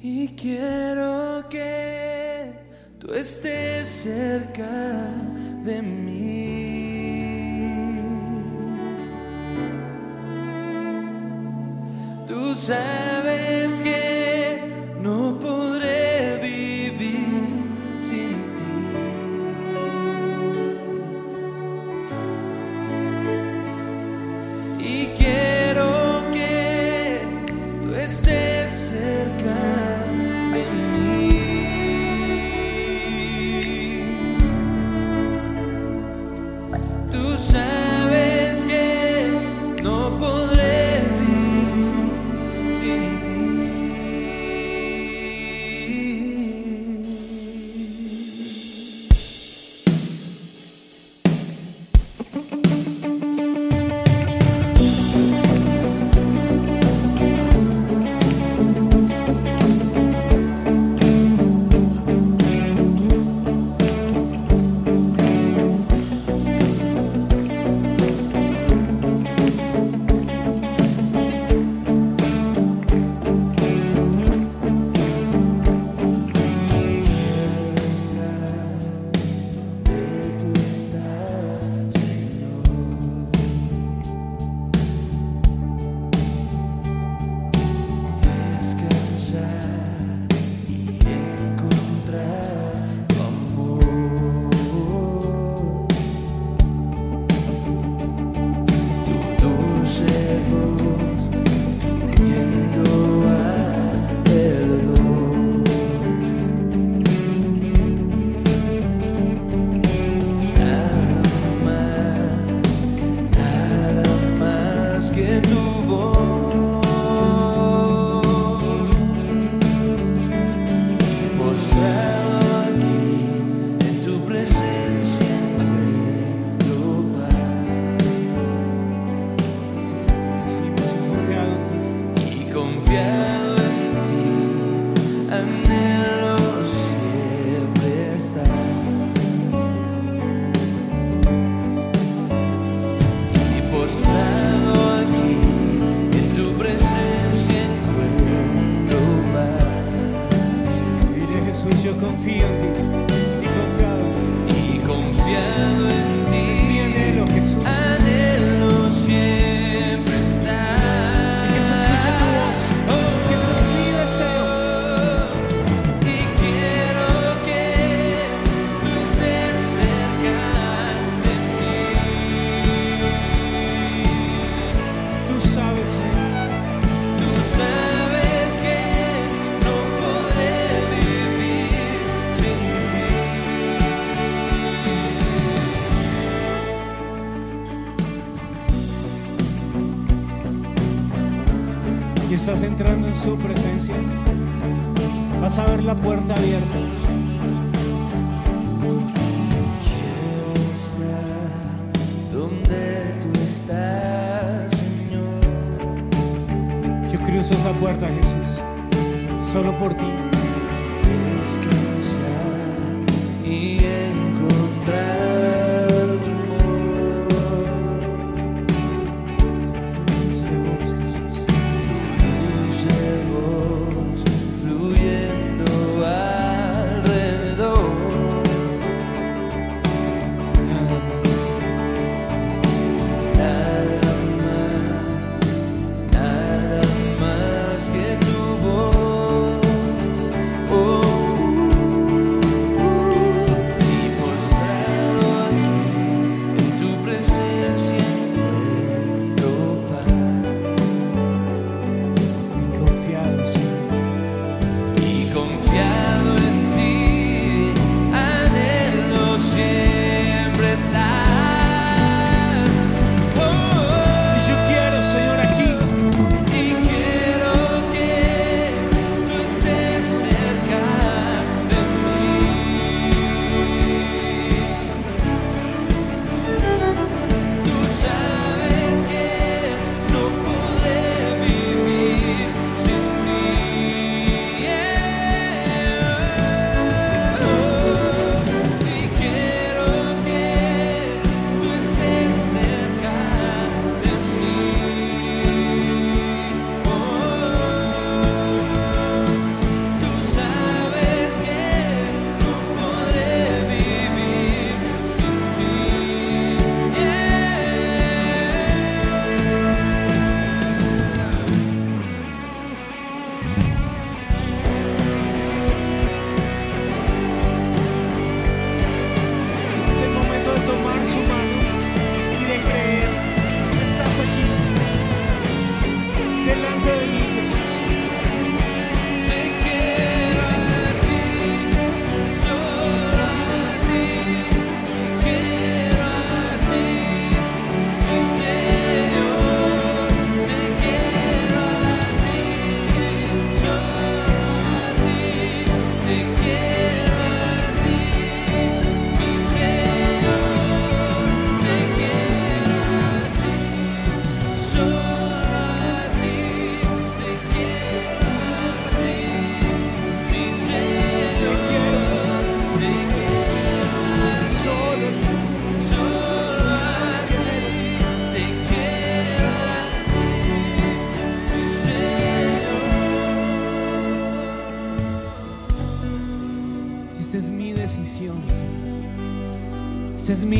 Y quiero que tú estés cerca de mí. Tú sabes que...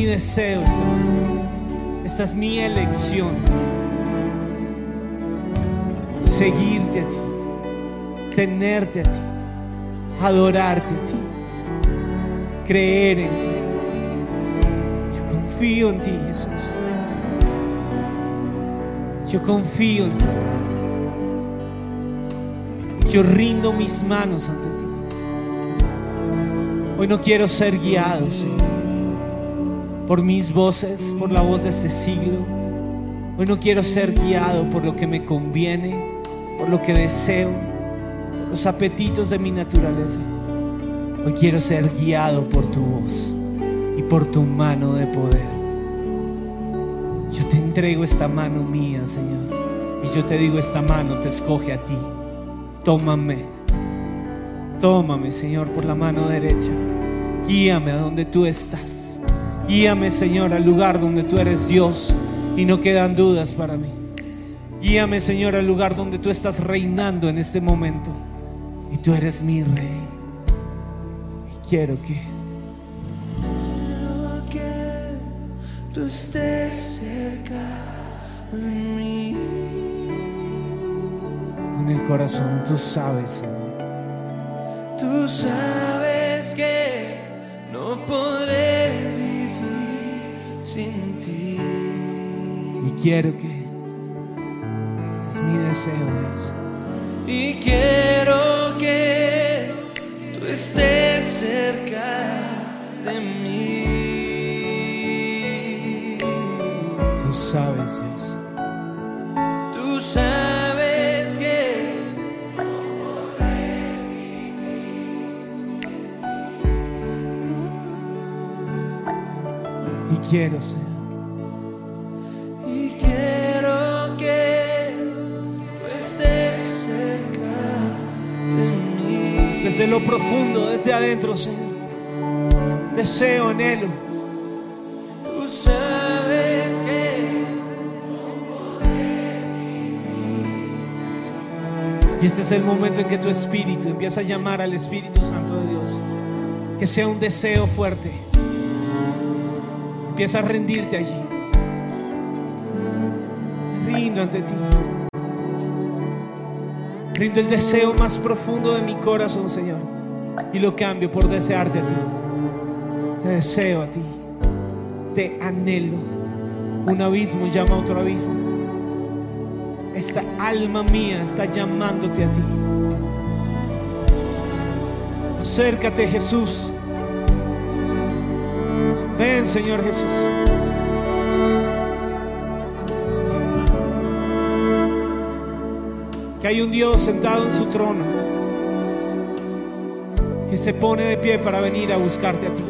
deseo esta. Esta es mi elección. Seguirte a ti, tenerte a ti, adorarte a ti, creer en ti. Yo confío en ti, Jesús. Yo confío en ti. Yo rindo mis manos ante ti. Hoy no quiero ser guiado, Señor, por mis voces, por la voz de este siglo. Hoy no quiero ser guiado por lo que me conviene, por lo que deseo, por los apetitos de mi naturaleza. Hoy quiero ser guiado por tu voz y por tu mano de poder. Yo te entrego esta mano mía, Señor. Y yo te digo, esta mano te escoge a ti. Tómame. Tómame, Señor, por la mano derecha. Guíame a donde tú estás. Guíame, Señor, al lugar donde tú eres Dios y no quedan dudas para mí. Guíame, Señor, al lugar donde tú estás reinando en este momento. Y tú eres mi rey. Y quiero que Quiero que tú estés cerca de mí. con el corazón tú sabes, Señor. Tú sabes que no vivir sin ti. Y quiero que este es mi deseo, Dios. Y quiero que tú estés cerca de mí. Tú sabes, Dios. Quiero, Señor. y quiero que tú estés cerca de mí. Desde lo profundo, desde adentro, Señor. Deseo, anhelo. Tú sabes que Y este es el momento en que tu espíritu empieza a llamar al Espíritu Santo de Dios. Que sea un deseo fuerte. Empieza a rendirte allí. Rindo ante ti. Rindo el deseo más profundo de mi corazón, Señor. Y lo cambio por desearte a ti. Te deseo a ti. Te anhelo. Un abismo llama a otro abismo. Esta alma mía está llamándote a ti. Acércate, Jesús. Señor Jesús. Que hay un Dios sentado en su trono que se pone de pie para venir a buscarte a ti.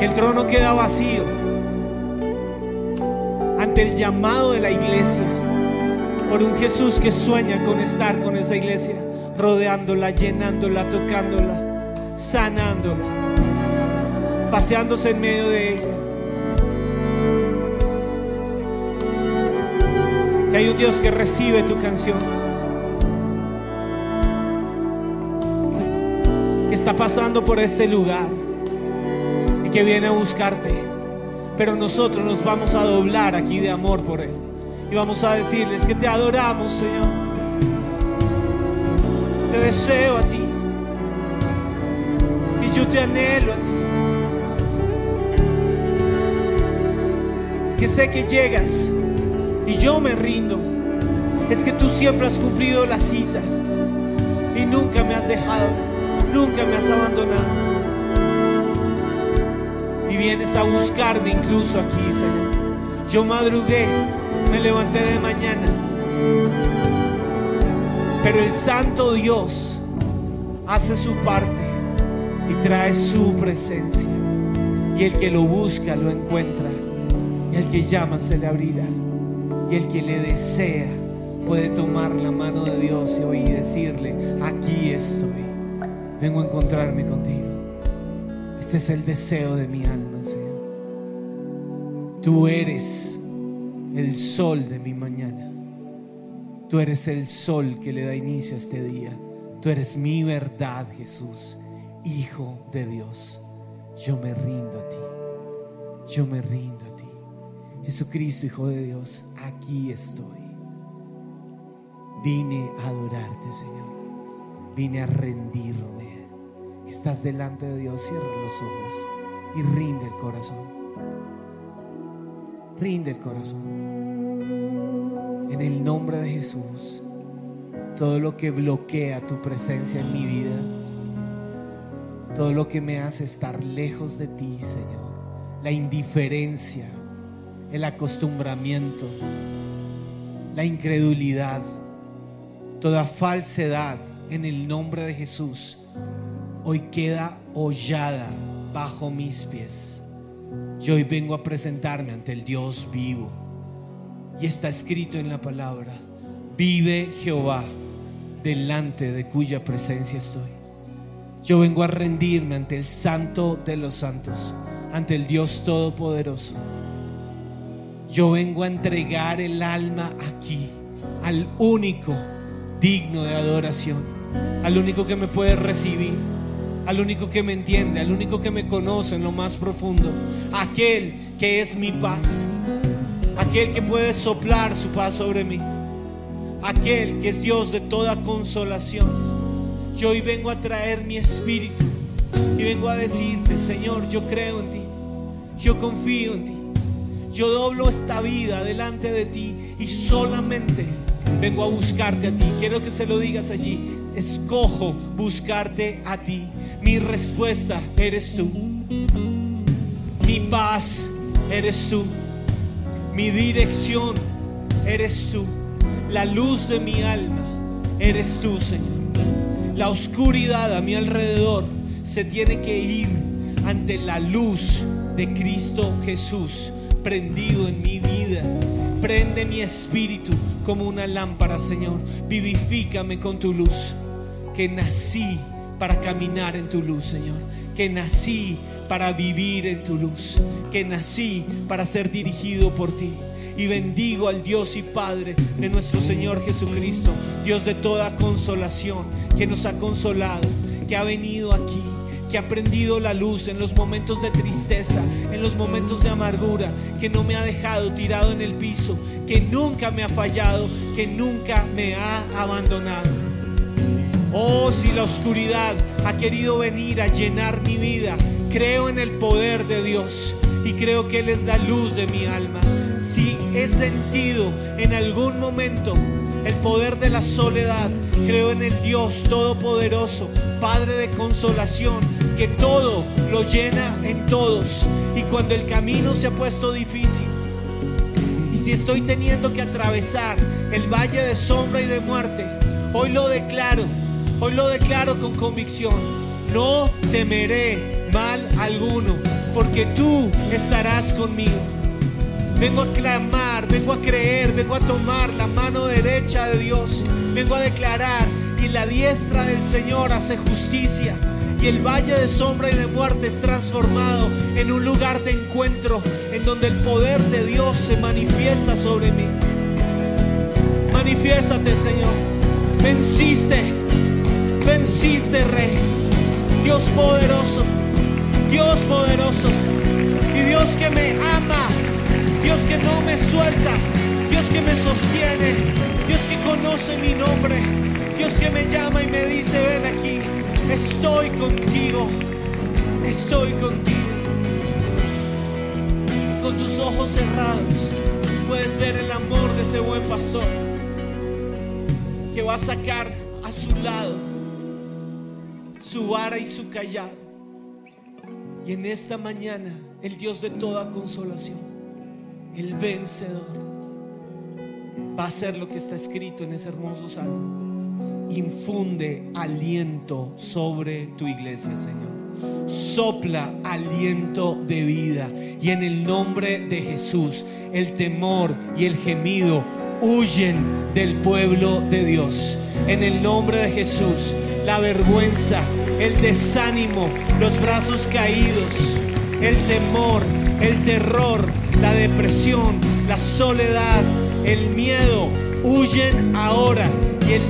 Que el trono queda vacío ante el llamado de la iglesia por un Jesús que sueña con estar con esa iglesia, rodeándola, llenándola, tocándola, sanándola, paseándose en medio de ella. Que hay un Dios que recibe tu canción, que está pasando por este lugar y que viene a buscarte. Pero nosotros nos vamos a doblar aquí de amor por Él. Y vamos a decirles que te adoramos, Señor. Deseo a ti. Es que yo te anhelo a ti. Es que sé que llegas y yo me rindo. Es que tú siempre has cumplido la cita y nunca me has dejado, nunca me has abandonado. Y vienes a buscarme incluso aquí, Señor. Yo madrugué, me levanté de mañana. Pero el Santo Dios hace su parte y trae su presencia. Y el que lo busca lo encuentra. Y el que llama se le abrirá. Y el que le desea puede tomar la mano de Dios y hoy decirle, aquí estoy. Vengo a encontrarme contigo. Este es el deseo de mi alma, Señor. Tú eres el sol de mi mañana. Tú eres el sol que le da inicio a este día. Tú eres mi verdad, Jesús, Hijo de Dios. Yo me rindo a ti. Yo me rindo a ti. Jesucristo, Hijo de Dios, aquí estoy. Vine a adorarte, Señor. Vine a rendirme. Estás delante de Dios, cierra los ojos y rinde el corazón. Rinde el corazón. En el nombre de Jesús, todo lo que bloquea tu presencia en mi vida, todo lo que me hace estar lejos de ti, Señor, la indiferencia, el acostumbramiento, la incredulidad, toda falsedad en el nombre de Jesús, hoy queda hollada bajo mis pies. Yo hoy vengo a presentarme ante el Dios vivo. Y está escrito en la palabra, vive Jehová delante de cuya presencia estoy. Yo vengo a rendirme ante el Santo de los Santos, ante el Dios Todopoderoso. Yo vengo a entregar el alma aquí al único digno de adoración, al único que me puede recibir, al único que me entiende, al único que me conoce en lo más profundo, aquel que es mi paz, aquel que puede soplar su paz sobre mí, aquel que es Dios de toda consolación. Yo hoy vengo a traer mi espíritu y vengo a decirte, Señor, yo creo en ti, yo confío en ti, yo doblo esta vida delante de ti y solamente vengo a buscarte a ti. Quiero que se lo digas allí. Escojo buscarte a ti. Mi respuesta eres tú. Mi paz eres tú. Mi dirección eres tú. La luz de mi alma eres tú, Señor. La oscuridad a mi alrededor se tiene que ir ante la luz de Cristo Jesús prendido en mi vida. Prende mi espíritu como una lámpara, Señor. Vivifícame con tu luz. Que nací para caminar en tu luz, Señor. Que nací para vivir en tu luz. Que nací para ser dirigido por ti. Y bendigo al Dios y Padre de nuestro Señor Jesucristo, Dios de toda consolación, que nos ha consolado, que ha venido aquí que ha prendido la luz en los momentos de tristeza, en los momentos de amargura, que no me ha dejado tirado en el piso, que nunca me ha fallado, que nunca me ha abandonado. Oh, si la oscuridad ha querido venir a llenar mi vida, creo en el poder de Dios y creo que Él es la luz de mi alma. Si he sentido en algún momento el poder de la soledad, creo en el Dios Todopoderoso, Padre de consolación, que todo lo llena en todos. Y cuando el camino se ha puesto difícil, y si estoy teniendo que atravesar el valle de sombra y de muerte, hoy lo declaro, hoy lo declaro con convicción. No temeré mal alguno, porque tú estarás conmigo. Vengo a clamar, vengo a creer, vengo a tomar la mano derecha de Dios. Vengo a declarar y la diestra del Señor hace justicia. Y el valle de sombra y de muerte es transformado en un lugar de encuentro en donde el poder de Dios se manifiesta sobre mí. Manifiéstate, Señor. Venciste, venciste, Rey. Dios poderoso, Dios poderoso. Y Dios que me ama, Dios que no me suelta, Dios que me sostiene, Dios que conoce mi nombre, Dios que me llama y me dice, ven aquí, estoy contigo, estoy contigo. Con tus ojos cerrados puedes ver el amor de ese buen pastor que va a sacar a su lado su vara y su callado. Y en esta mañana, el Dios de toda consolación, el vencedor, va a hacer lo que está escrito en ese hermoso salmo. Infunde aliento sobre tu iglesia, Señor. Sopla aliento de vida. Y en el nombre de Jesús, el temor y el gemido huyen del pueblo de Dios. En el nombre de Jesús, la vergüenza, el desánimo, los brazos caídos, el temor, el terror, la depresión, la soledad, el miedo, huyen ahora. Y el,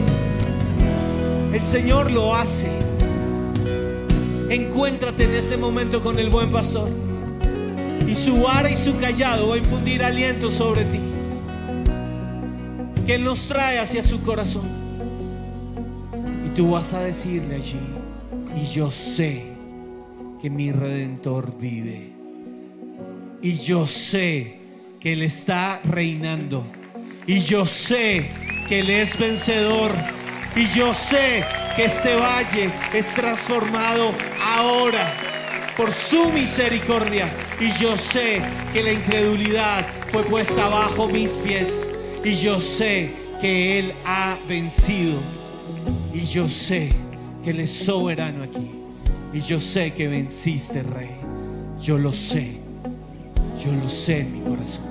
el Señor lo hace. Encuéntrate en este momento con el buen pastor. Y su vara y su callado va a infundir aliento sobre ti. Que nos trae hacia su corazón. Y tú vas a decirle allí, yo sé que mi redentor vive. Y yo sé que Él está reinando. Y yo sé que Él es vencedor. Y yo sé que este valle es transformado ahora por su misericordia. Y yo sé que la incredulidad fue puesta bajo mis pies. Y yo sé que Él ha vencido. Y yo sé que Él es soberano aquí. Y yo sé que venciste, Rey. Yo lo sé. Yo lo sé en mi corazón.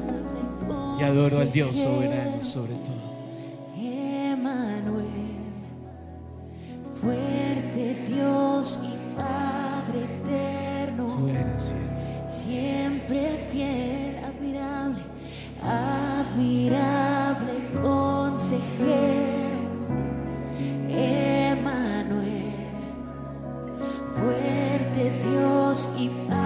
Y adoro al Dios soberano sobre todo. Dios y Padre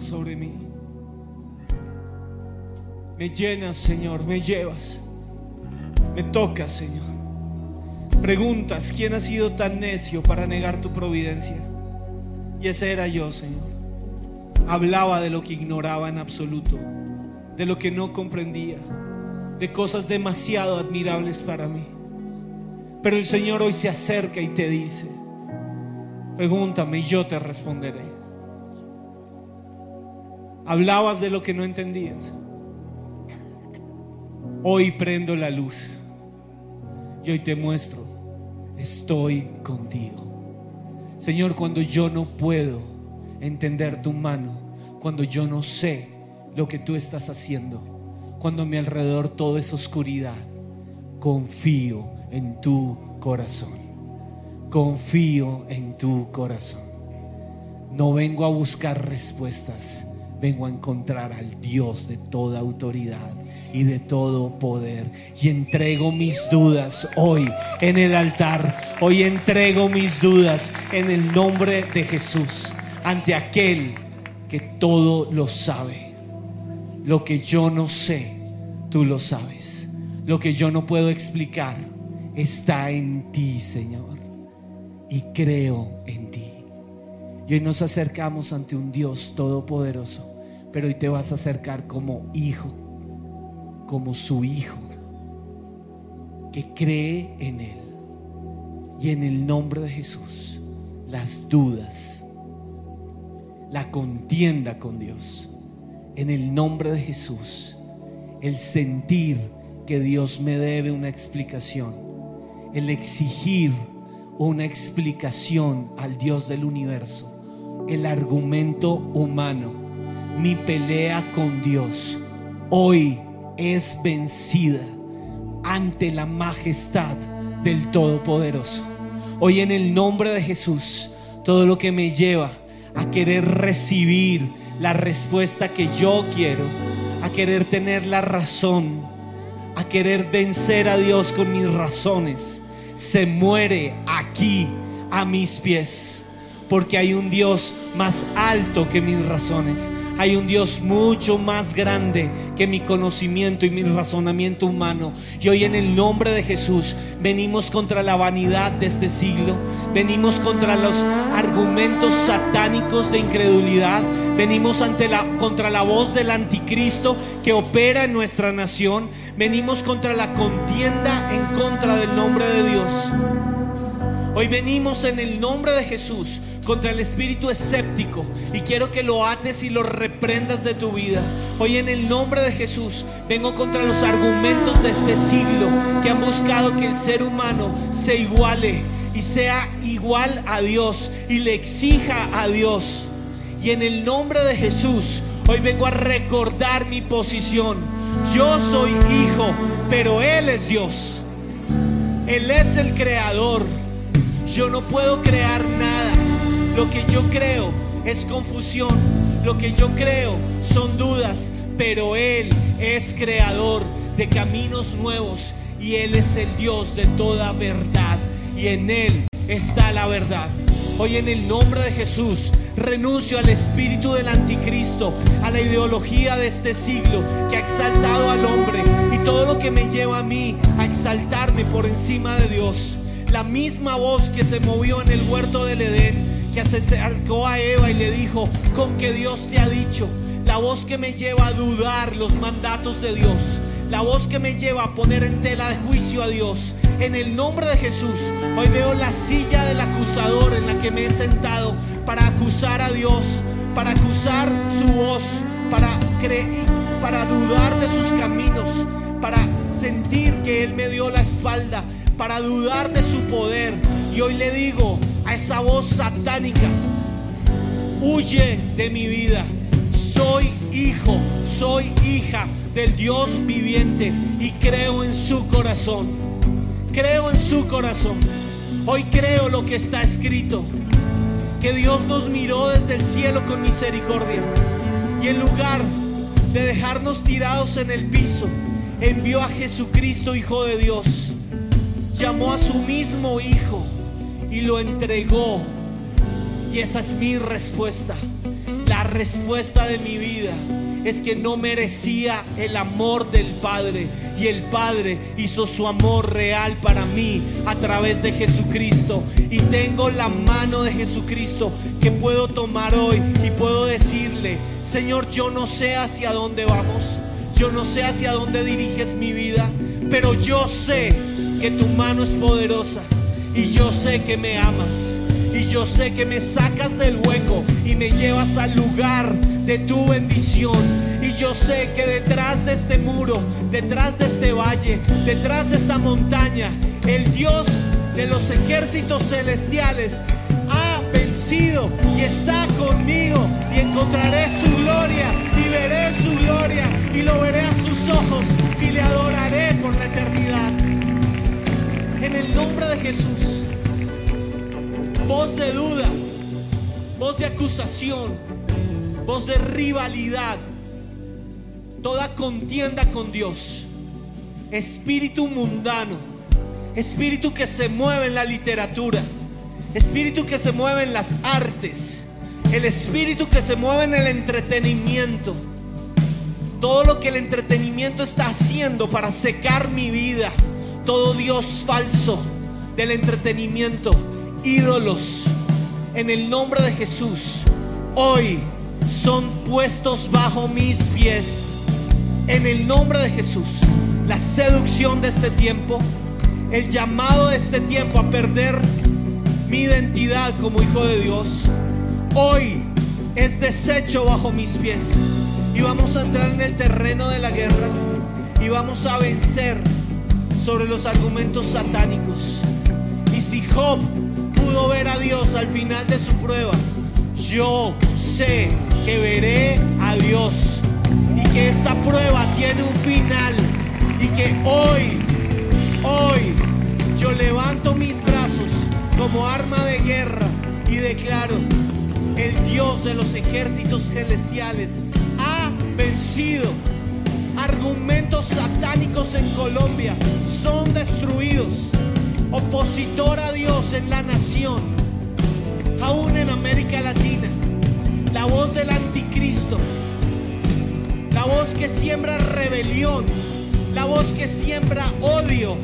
Sobre mí. Me llenas, Señor, me llevas. Me tocas, Señor. Preguntas, ¿quién ha sido tan necio para negar tu providencia? Y ese era yo, Señor. Hablaba de lo que ignoraba en absoluto, de lo que no comprendía, de cosas demasiado admirables para mí. Pero el Señor hoy se acerca y te dice, pregúntame y yo te responderé. Hablabas de lo que no entendías. Hoy prendo la luz y hoy te muestro, estoy contigo. Señor, cuando yo no puedo entender tu mano, cuando yo no sé lo que tú estás haciendo, cuando a mi alrededor todo es oscuridad, confío en tu corazón. Confío en tu corazón. No vengo a buscar respuestas, vengo a encontrar al Dios de toda autoridad y de todo poder. Y entrego mis dudas hoy en el altar. Hoy entrego mis dudas en el nombre de Jesús ante aquel que todo lo sabe. Lo que yo no sé, tú lo sabes. Lo que yo no puedo explicar está en ti, Señor. Y creo en ti. Y hoy nos acercamos ante un Dios todopoderoso, pero hoy te vas a acercar como hijo como su hijo, que cree en Él. Y en el nombre de Jesús, las dudas, la contienda con Dios, en el nombre de Jesús, el sentir que Dios me debe una explicación, el exigir una explicación al Dios del universo, el argumento humano, mi pelea con Dios, hoy es vencida ante la majestad del Todopoderoso. Hoy en el nombre de Jesús, todo lo que me lleva a querer recibir la respuesta que yo quiero, a querer tener la razón, a querer vencer a Dios con mis razones, se muere aquí a mis pies, porque hay un Dios más alto que mis razones. Hay un Dios mucho más grande que mi conocimiento y mi razonamiento humano. Y hoy en el nombre de Jesús venimos contra la vanidad de este siglo. Venimos contra los argumentos satánicos de incredulidad. Venimos ante la, contra la voz del anticristo que opera en nuestra nación. Venimos contra la contienda en contra del nombre de Dios. Hoy venimos en el nombre de Jesús contra el espíritu escéptico y quiero que lo ates y lo reprendas de tu vida. Hoy en el nombre de Jesús vengo contra los argumentos de este siglo que han buscado que el ser humano se iguale y sea igual a Dios y le exija a Dios. Y en el nombre de Jesús hoy vengo a recordar mi posición. Yo soy hijo, pero Él es Dios. Él es el creador. Yo no puedo crear nada. Lo que yo creo es confusión. Lo que yo creo son dudas. Pero Él es creador de caminos nuevos. Y Él es el Dios de toda verdad. Y en Él está la verdad. Hoy en el nombre de Jesús renuncio al espíritu del anticristo, a la ideología de este siglo que ha exaltado al hombre y todo lo que me lleva a mí a exaltarme por encima de Dios la misma voz que se movió en el huerto del Edén, que se acercó a Eva y le dijo, con que Dios te ha dicho, la voz que me lleva a dudar los mandatos de Dios, la voz que me lleva a poner en tela de juicio a Dios. En el nombre de Jesús, hoy veo la silla del acusador en la que me he sentado para acusar a Dios, para acusar su voz, para creer, para dudar de sus caminos, para sentir que Él me dio la espalda para dudar de su poder. Y hoy le digo a esa voz satánica, huye de mi vida. Soy hijo, soy hija del Dios viviente y creo en su corazón. Creo en su corazón. Hoy creo lo que está escrito. Que Dios nos miró desde el cielo con misericordia. Y en lugar de dejarnos tirados en el piso, envió a Jesucristo, Hijo de Dios llamó a su mismo hijo y lo entregó Y esa es mi respuesta. La respuesta de mi vida es que no merecía el amor del Padre. Y el Padre hizo su amor real para mí a través de Jesucristo. Y tengo la mano de Jesucristo que puedo tomar hoy y puedo decirle, Señor, yo no sé hacia dónde vamos. Yo no sé hacia dónde diriges mi vida. Pero yo sé que tu mano es poderosa. Y yo sé que me amas. Y yo sé que me sacas del hueco y me llevas al lugar de tu bendición. Y yo sé que detrás de este muro, detrás de este valle, detrás de esta montaña, el Dios de los ejércitos celestiales ha vencido y está conmigo. Y encontraré su gloria y veré su gloria y lo veré a sus ojos y le adoraré por la eternidad. En el nombre de Jesús voz de duda, voz de acusación, voz de rivalidad, toda contienda con Dios, espíritu mundano, espíritu que se mueve en la literatura, espíritu que se mueve en las artes, el espíritu que se mueve en el entretenimiento. Todo lo que el entretenimiento está haciendo para secar mi vida, todo Dios falso del entretenimiento ídolos en el nombre de Jesús hoy son puestos bajo mis pies. En el nombre de Jesús, la seducción de este tiempo, el llamado de este tiempo a perder mi identidad como hijo de Dios, hoy es deshecho bajo mis pies. Y vamos a entrar en el terreno de la guerra y vamos a vencer sobre los argumentos satánicos. Y si Job pudo ver a Dios al final de su prueba, yo sé que veré a Dios y que esta prueba tiene un final y que hoy, hoy yo levanto mis brazos como arma de guerra y declaro, el Dios de los ejércitos celestiales ha vencido. Argumentos satánicos en Colombia son destruidos. Opositor a Dios en la nación, aún en América Latina, la voz del anticristo, la voz que siembra rebelión, la voz que siembra odio,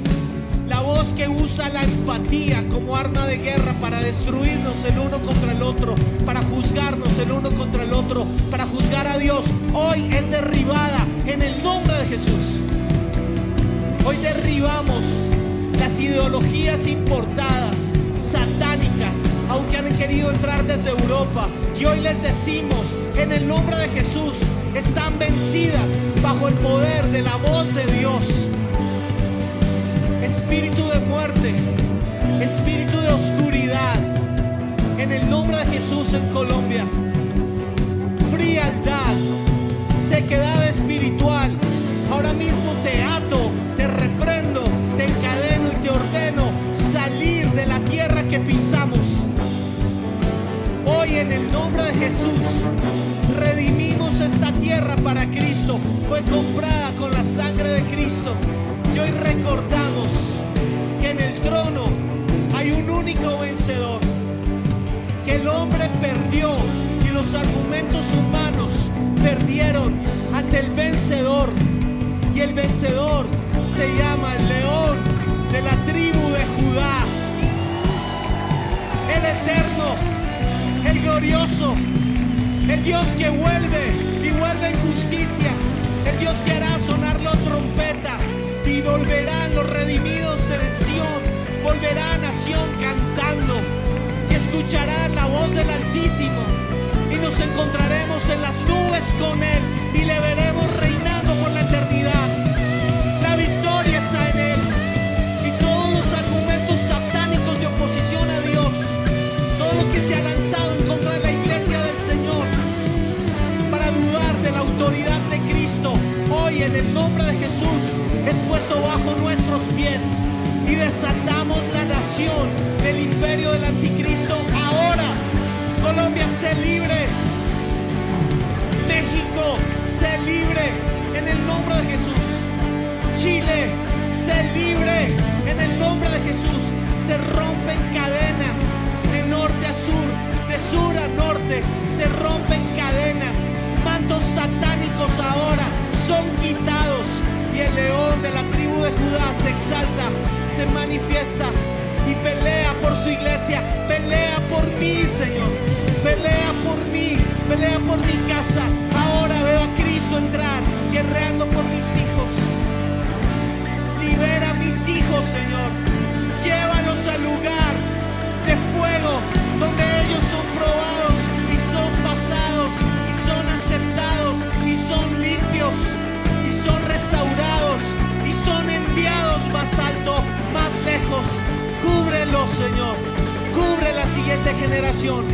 la voz que usa la empatía como arma de guerra para destruirnos el uno contra el otro, para juzgarnos el uno contra el otro, para juzgar a Dios, hoy es derribada en el nombre de Jesús. Hoy derribamos las ideologías importadas, satánicas, aunque han querido entrar desde Europa. Y hoy les decimos, en el nombre de Jesús, están vencidas bajo el poder de la voz de Dios. Espíritu de muerte, espíritu de oscuridad, en el nombre de Jesús en Colombia. Frialdad, sequedad espiritual. Ahora mismo te ato, te reprendo, te encadeno y te ordeno salir de la tierra que pisamos. Hoy en el nombre de Jesús redimimos esta tierra para Cristo. Fue comprada con la sangre de Cristo. Y hoy recordamos hay un único vencedor. Que el hombre perdió y los argumentos humanos perdieron ante el vencedor. Y el vencedor se llama el león de la tribu de Judá. El eterno, el glorioso, el Dios que vuelve y vuelve en justicia, el Dios que hará sonar la trompeta y volverán los redimidos volverá nación cantando y escucharán la voz del Altísimo y nos encontraremos en las nubes con Él y le veremos reinando por la eternidad. La victoria está en Él y todos los argumentos satánicos de oposición a Dios, todo lo que se ha lanzado en contra de la iglesia del Señor para dudar de la autoridad de Cristo, hoy en el nombre de Jesús es puesto bajo nuestros pies y desatamos la nación del imperio del anticristo ahora. Colombia, sé libre. México, sé libre en el nombre de Jesús. Chile, sé libre en el nombre de Jesús. Se rompen cadenas de norte a sur, de sur a norte se rompen cadenas, mantos satánicos ahora son quitados y el león de la tribu de Judá se manifiesta y pelea por su iglesia, pelea por mí, Señor, pelea por mí, pelea por mi casa. Generación.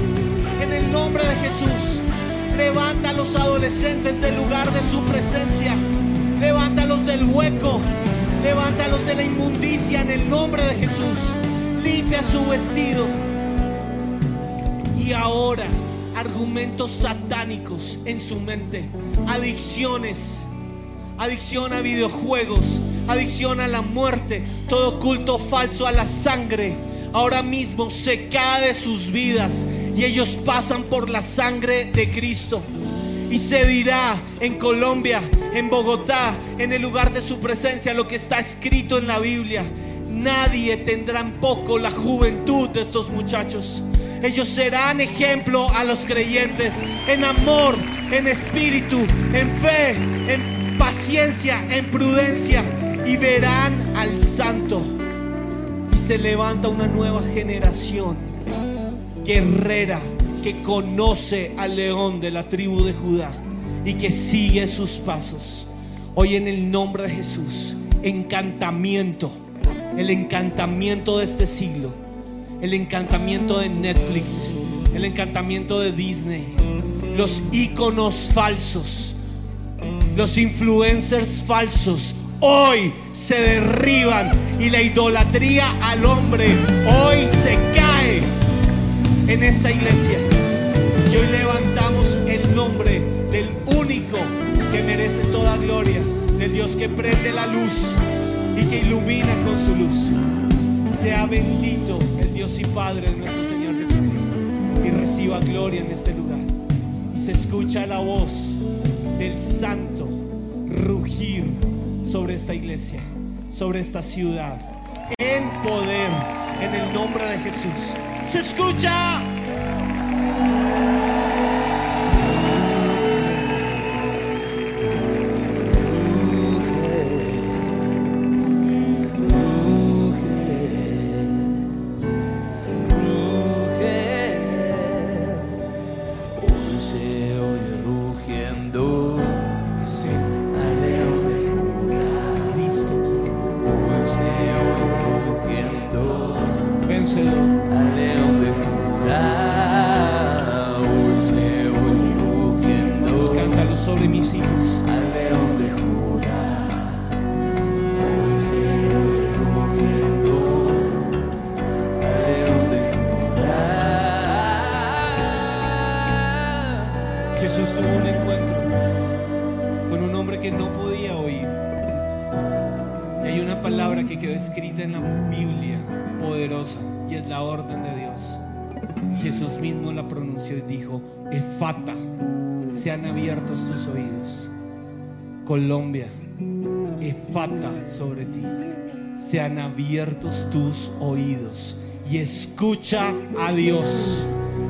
En el nombre de Jesús, levanta a los adolescentes del lugar de su presencia. Levántalos del hueco. Levántalos de la inmundicia en el nombre de Jesús. Limpia su vestido. Y ahora, argumentos satánicos en su mente. Adicciones. Adicción a videojuegos. Adicción a la muerte. Todo culto falso a la sangre. Ahora mismo se cae de sus vidas. Y ellos pasan por la sangre de Cristo. Y se dirá en Colombia, en Bogotá, en el lugar de su presencia, lo que está escrito en la Biblia. Nadie tendrá en poco la juventud de estos muchachos. Ellos serán ejemplo a los creyentes en amor, en espíritu, en fe, en paciencia, en prudencia. Y verán al santo. Se levanta una nueva generación guerrera que conoce al león de la tribu de Judá y que sigue sus pasos. Hoy en el nombre de Jesús, encantamiento, el encantamiento de este siglo, el encantamiento de Netflix, el encantamiento de Disney, los íconos falsos, los influencers falsos, hoy se derriban y la idolatría al hombre hoy se cae en esta iglesia. Y hoy levantamos el nombre del único que merece toda gloria, del Dios que prende la luz y que ilumina con su luz. Sea bendito el Dios y Padre de nuestro Señor Jesucristo y reciba gloria en este lugar. Se escucha la voz del santo rugir sobre esta iglesia, sobre esta ciudad, en poder, en el nombre de Jesús. Se escucha. Efata, sean abiertos tus oídos. Colombia, Efata sobre ti. Sean abiertos tus oídos y escucha a Dios.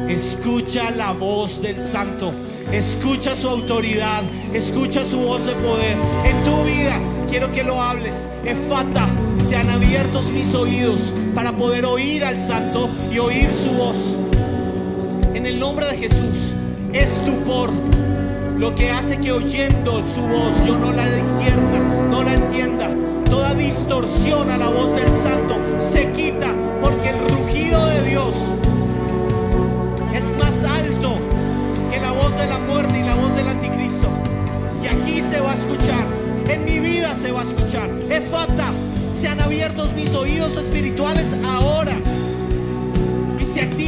Escucha la voz del Santo. Escucha su autoridad. Escucha su voz de poder. En tu vida quiero que lo hables. Efata, sean abiertos mis oídos para poder oír al Santo y oír su voz. En el nombre de Jesús, estupor, lo que hace que oyendo su voz yo no la discierna, no la entienda. Toda distorsión a la voz del Santo se quita porque el rugido de Dios es más alto que la voz de la muerte y la voz del anticristo. Y aquí se va a escuchar, en mi vida se va a escuchar. Efata, sean abiertos mis oídos espirituales ahora.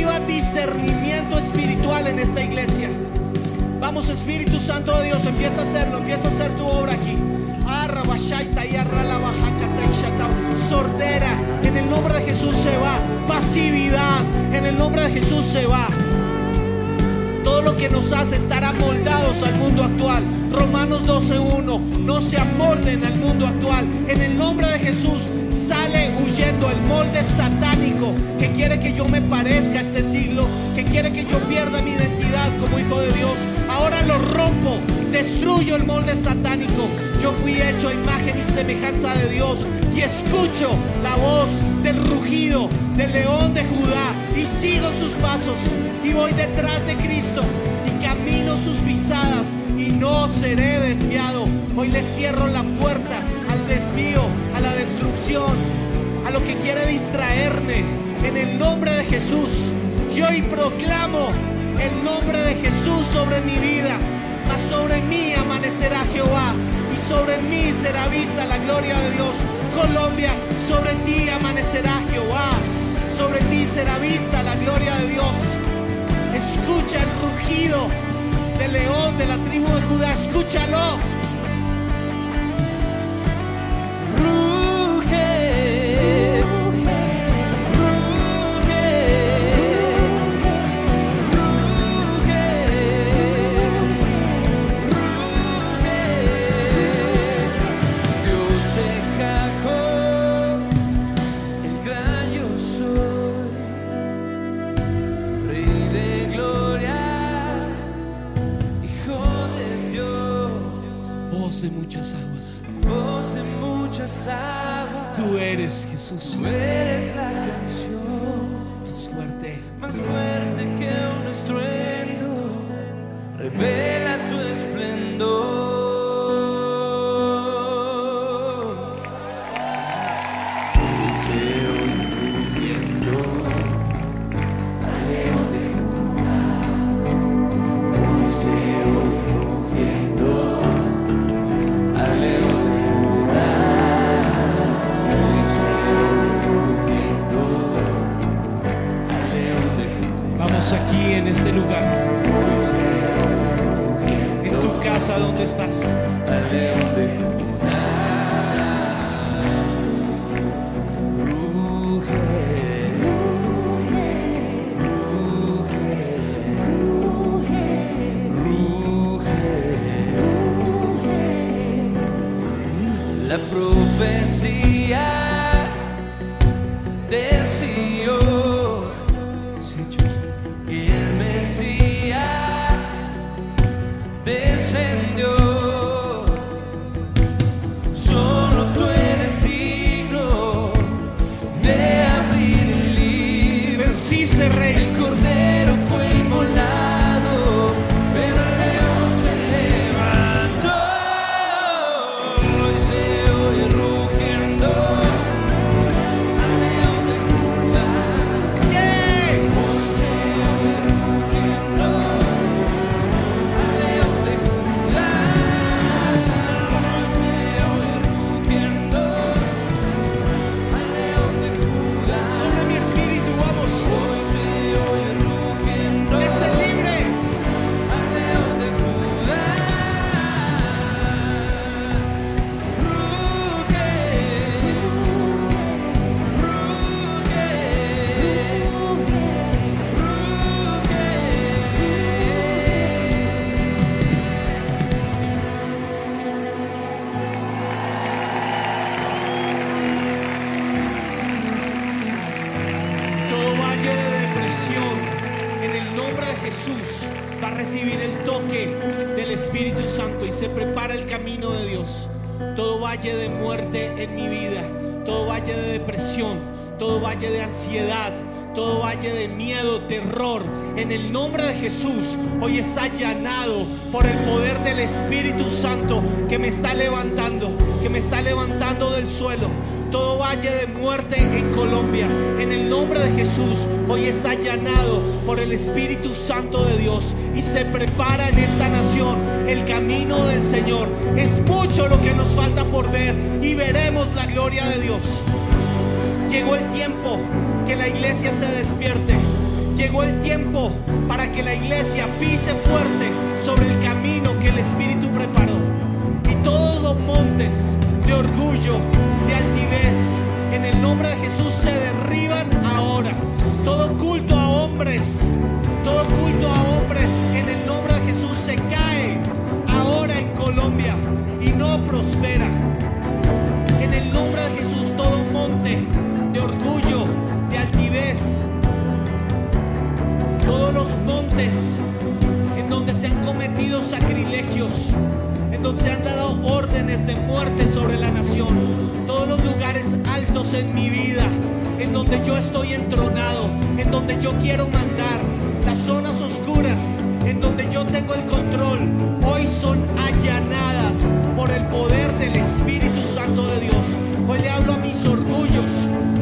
Discernimiento espiritual en esta iglesia. Vamos, Espíritu Santo de Dios, empieza a hacerlo, empieza a hacer tu obra aquí. Sordera, en el nombre de Jesús se va. Pasividad, en el nombre de Jesús se va. todo lo que nos hace estar amoldados al mundo actual. Romanos 12.1, no se amolden al mundo actual. En el nombre de Jesús sale huyendo el molde satánico que quiere que yo me parezca a este siglo, que quiere que yo pierda mi identidad como hijo de Dios. Ahora lo rompo, destruyo el molde satánico. Yo fui hecho imagen y semejanza de Dios y escucho la voz del rugido del león de Judá y sigo sus pasos y voy detrás de Cristo y camino sus pisadas y no seré desviado. Hoy le cierro la puerta al desvío, a lo que quiere distraerme. En el nombre de Jesús, yo hoy proclamo el nombre de Jesús sobre mi vida. Mas sobre mí amanecerá Jehová y sobre mí será vista la gloria de Dios. Colombia, sobre ti amanecerá Jehová. Sobre ti será vista la gloria de Dios. Escucha el rugido del león de la tribu de Judá. Escúchalo. De muchas aguas. Voz de muchas aguas, Tú eres Jesús. tú eres la canción Más fuerte. más fuerte que un estruendo, revela tu esplendor. Casa donde estás. Jesús, hoy es allanado por el Espíritu Santo de Dios y se prepara en esta nación el camino del Señor. Es mucho lo que nos falta por ver y veremos la gloria de Dios. Llegó el tiempo que la iglesia se despierte. Llegó el tiempo para que la iglesia pise fuerte sobre el camino que el Espíritu preparó. Y todos los montes de orgullo, de altivez, en el nombre de Jesús se derriban ahora. Todo culto a hombres, todo culto a hombres en se cae ahora en Colombia y no prospera. En el nombre de Jesús, todo monte de orgullo, de altivez, todos los montes en donde se han cometido sacrilegios, en donde se han dado órdenes de muerte sobre la nación, todos los lugares altos en mi vida, en donde yo estoy entronado, en donde yo quiero mandar, las zonas oscuras, en donde yo tengo el control, hoy son allanadas por el poder del Espíritu Santo de Dios. Hoy le hablo a mis orgullos,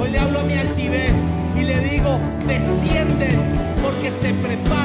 hoy le hablo a mi altivez y le digo, descienden porque se prepara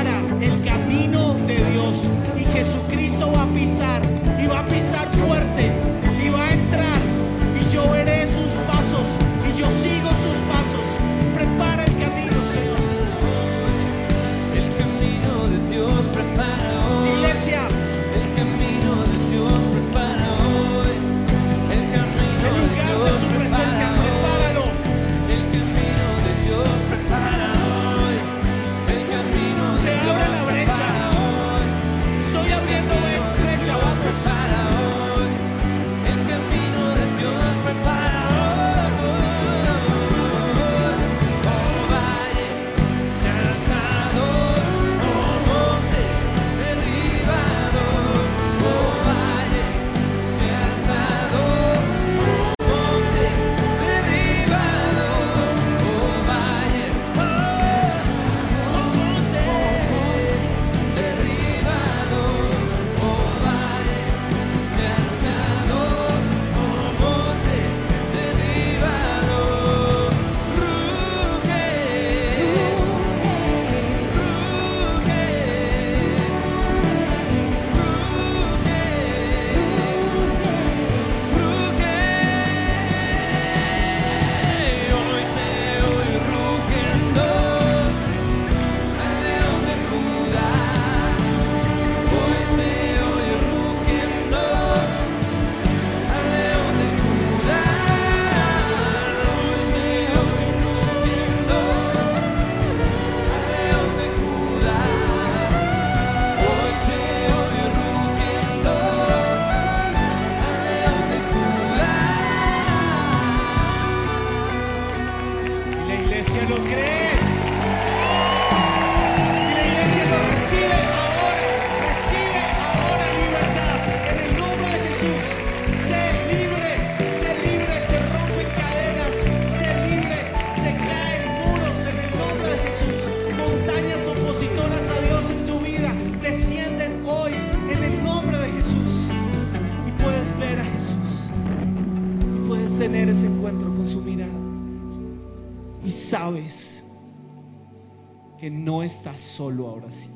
solo ahora sí.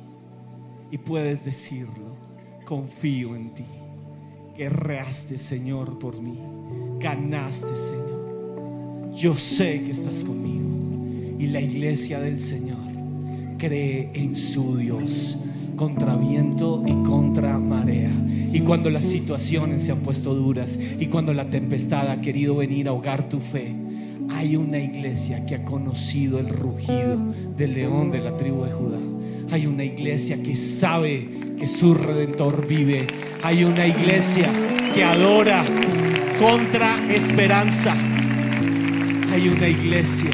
Y puedes decirlo, confío en ti. Guerreaste, Señor, por mí. Ganaste, Señor. Yo sé que estás conmigo. Y la iglesia del Señor cree en su Dios contra viento y contra marea. Y cuando las situaciones se han puesto duras y cuando la tempestad ha querido venir a ahogar tu fe, hay una iglesia que ha conocido el rugido del león de la tribu de Judá. Hay una iglesia que sabe que su redentor vive. Hay una iglesia que adora contra esperanza. Hay una iglesia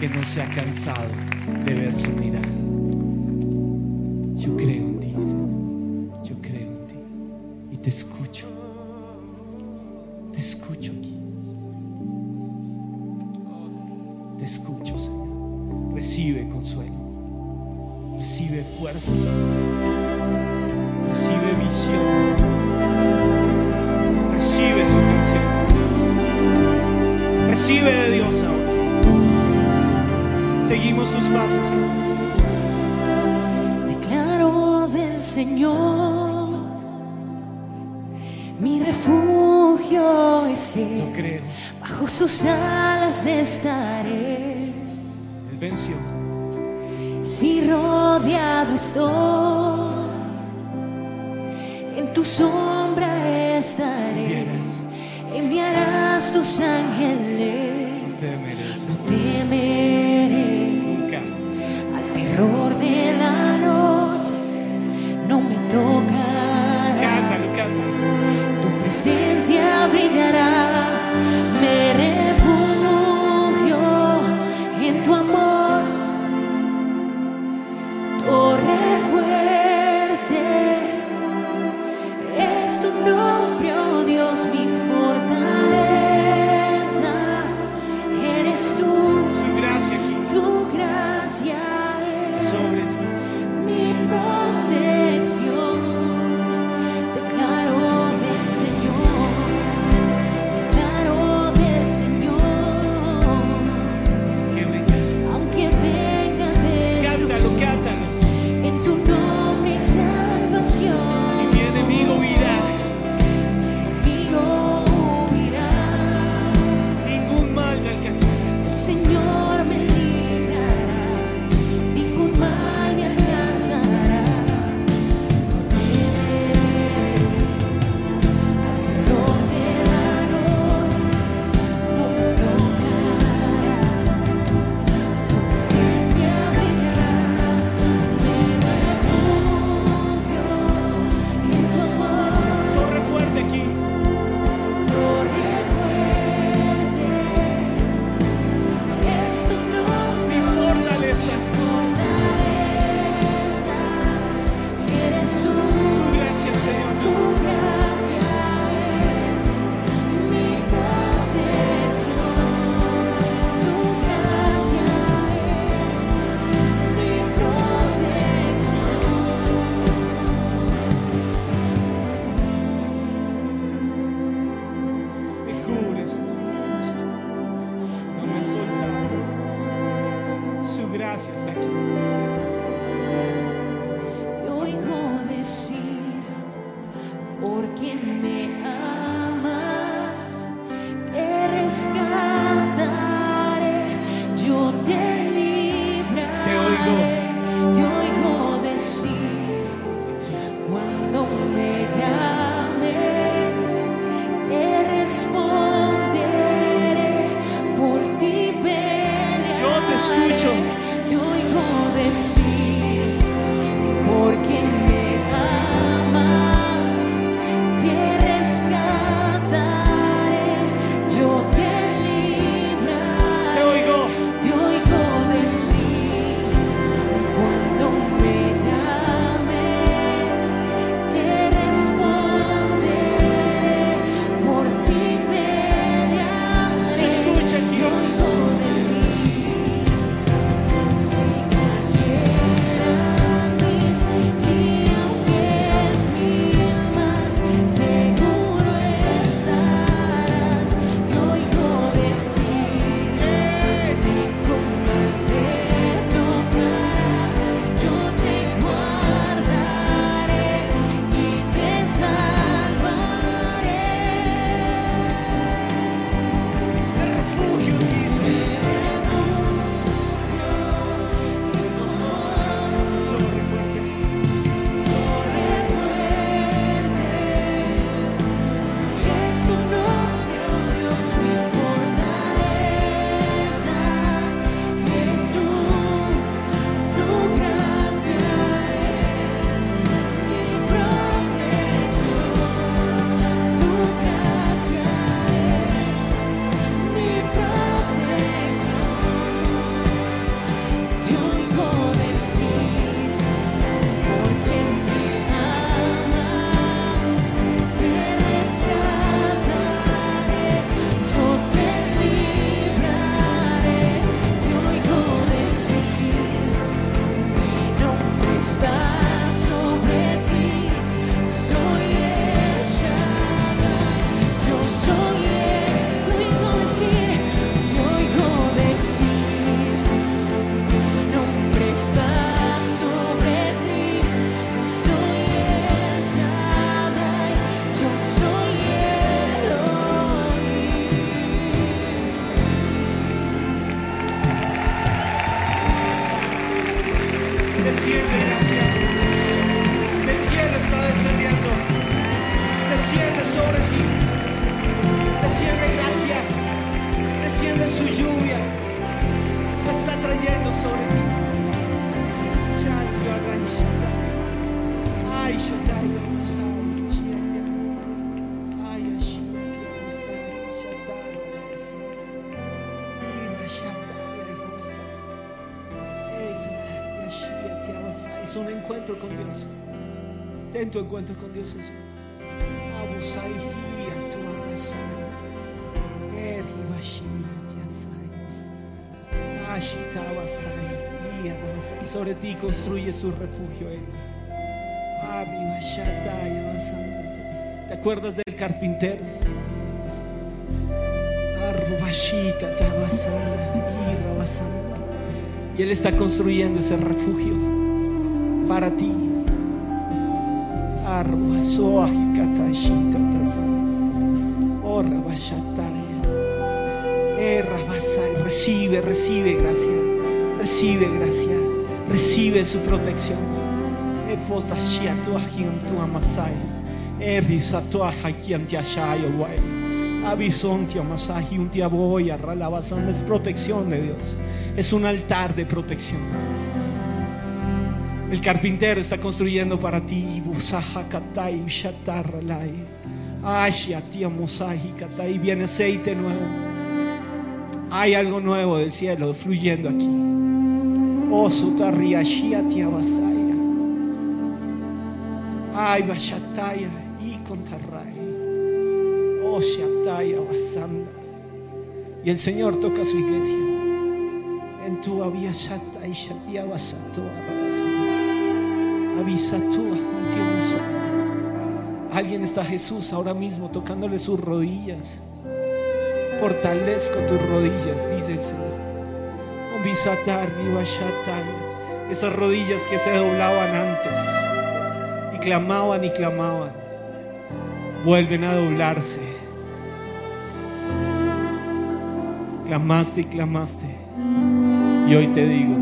que no se ha cansado de ver su mirada. Yo creo en ti, Señor. Yo creo en ti. Y te escucho. Te escucho aquí. Te escucho, Señor. Recibe consuelo. Recibe fuerza. Recibe visión. Recibe su canción. Recibe de Dios ahora. Seguimos tus pasos, Señor. Declaro del Señor, mi refugio es Él, creo. bajo sus alas estaré. Él venció. Si rodeado estoy, en tu sombra estaré. Enviarás tus ángeles, Desciende gracia. El cielo está descendiendo. Desciende sobre ti. Desciende gracia. Desciende su lluvia. La está trayendo sobre ti. Te. Ay, shatai, abasai, con Dios. Ten tu encuentro con Dios. guía, abasai. Sobre ti construye su refugio. Abasai. ¿Te acuerdas del carpintero? Y Él está construyendo ese refugio para ti. Recibe, recibe gracia. Recibe gracia. Recibe su protección. Epotashia, tu ajian, tu amasai. Erisa, tu ajakian, te ashayo, guay. Abisontia, masaji, un tiaboya, ralabasan. Es protección de Dios. Es un altar de protección. El carpintero está construyendo para ti. Katai. Viene aceite nuevo. Hay algo nuevo del cielo fluyendo aquí. Oh sutarria shia tia basaya. Ay bashataya y contarrai. Oh shataya basanda. Y el Señor toca su iglesia. En tu había shata y shatia basato Avisa tú Alguien está Jesús ahora mismo tocándole sus rodillas. Fortalezco tus rodillas, dice el Señor. Esas rodillas que se doblaban antes y clamaban y clamaban, vuelven a doblarse. Clamaste y clamaste. Y hoy te digo,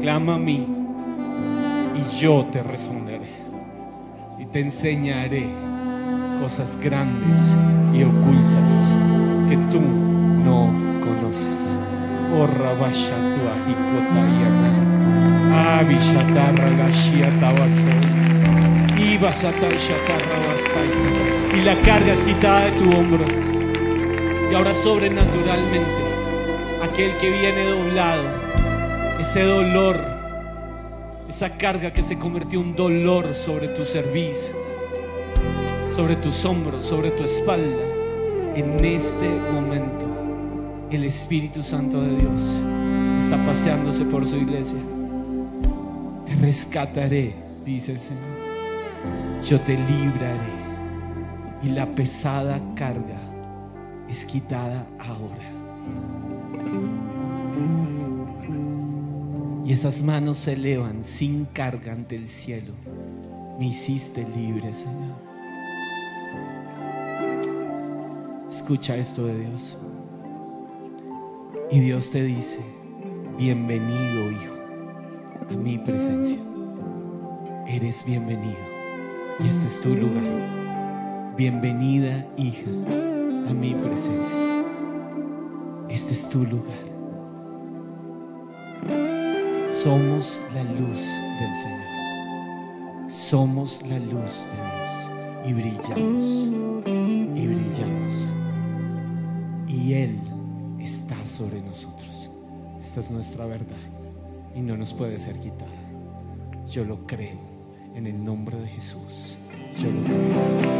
clama a mí yo te responderé. Y te enseñaré cosas grandes y ocultas que tú no conoces. Oh Rabasha tu. Y la carga es quitada de tu hombro. Y ahora sobrenaturalmente, aquel que viene doblado, ese dolor, esa carga que se convirtió en dolor sobre tu servicio, sobre tus hombros, sobre tu espalda, en este momento el Espíritu Santo de Dios está paseándose por su iglesia. Te rescataré, dice el Señor. Yo te libraré y la pesada carga es quitada ahora. Y esas manos se elevan sin carga ante el cielo. Me hiciste libre, Señor. Escucha esto de Dios. Y Dios te dice, bienvenido hijo a mi presencia. Eres bienvenido. Y este es tu lugar. Bienvenida hija a mi presencia. Este es tu lugar. Somos la luz del Señor. Somos la luz de Dios. Y brillamos. Y brillamos. Y Él está sobre nosotros. Esta es nuestra verdad. Y no nos puede ser quitada. Yo lo creo. En el nombre de Jesús. Yo lo creo.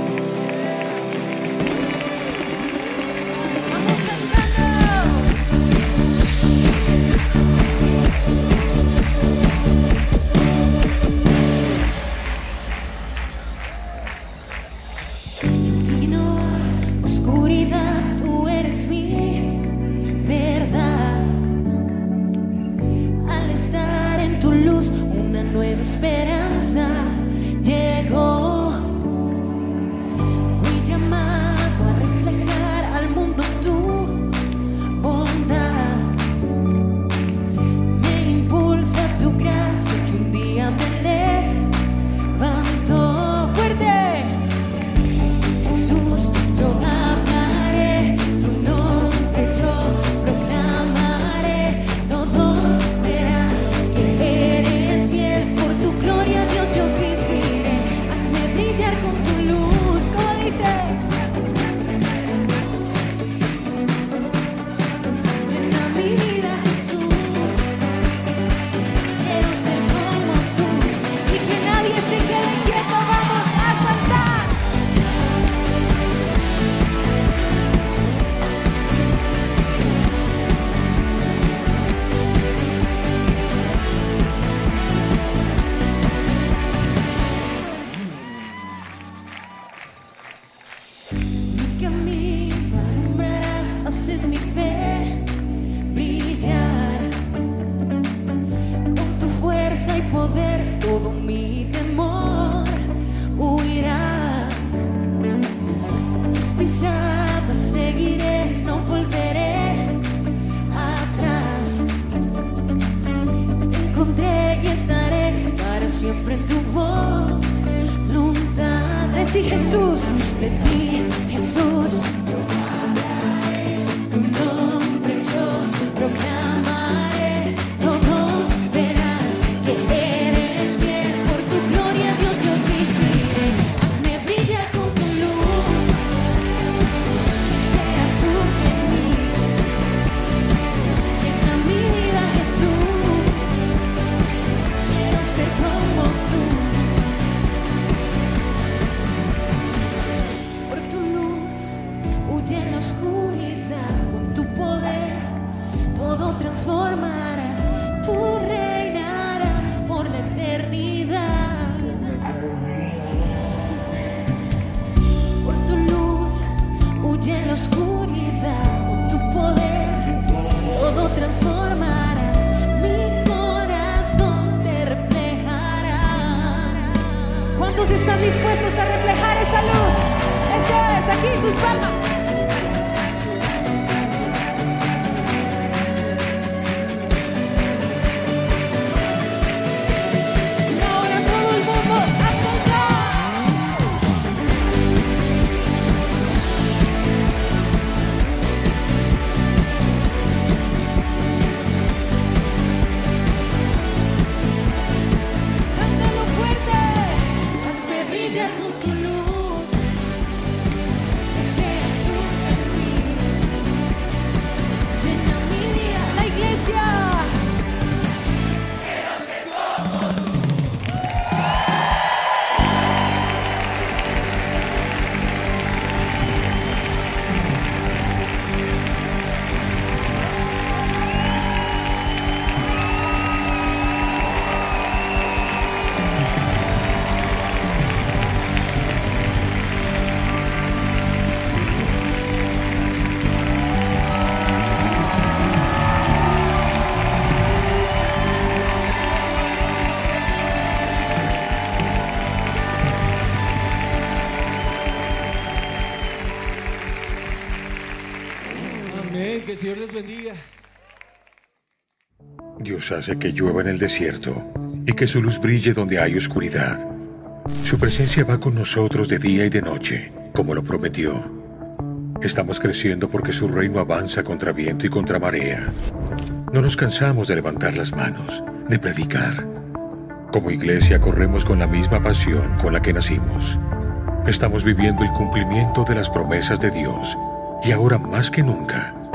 Señor les bendiga. Dios hace que llueva en el desierto y que su luz brille donde hay oscuridad. Su presencia va con nosotros de día y de noche, como lo prometió. Estamos creciendo porque su reino avanza contra viento y contra marea. No nos cansamos de levantar las manos, de predicar. Como iglesia corremos con la misma pasión con la que nacimos. Estamos viviendo el cumplimiento de las promesas de Dios y ahora más que nunca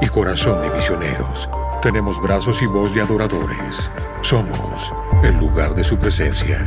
y corazón de misioneros. Tenemos brazos y voz de adoradores. Somos el lugar de su presencia.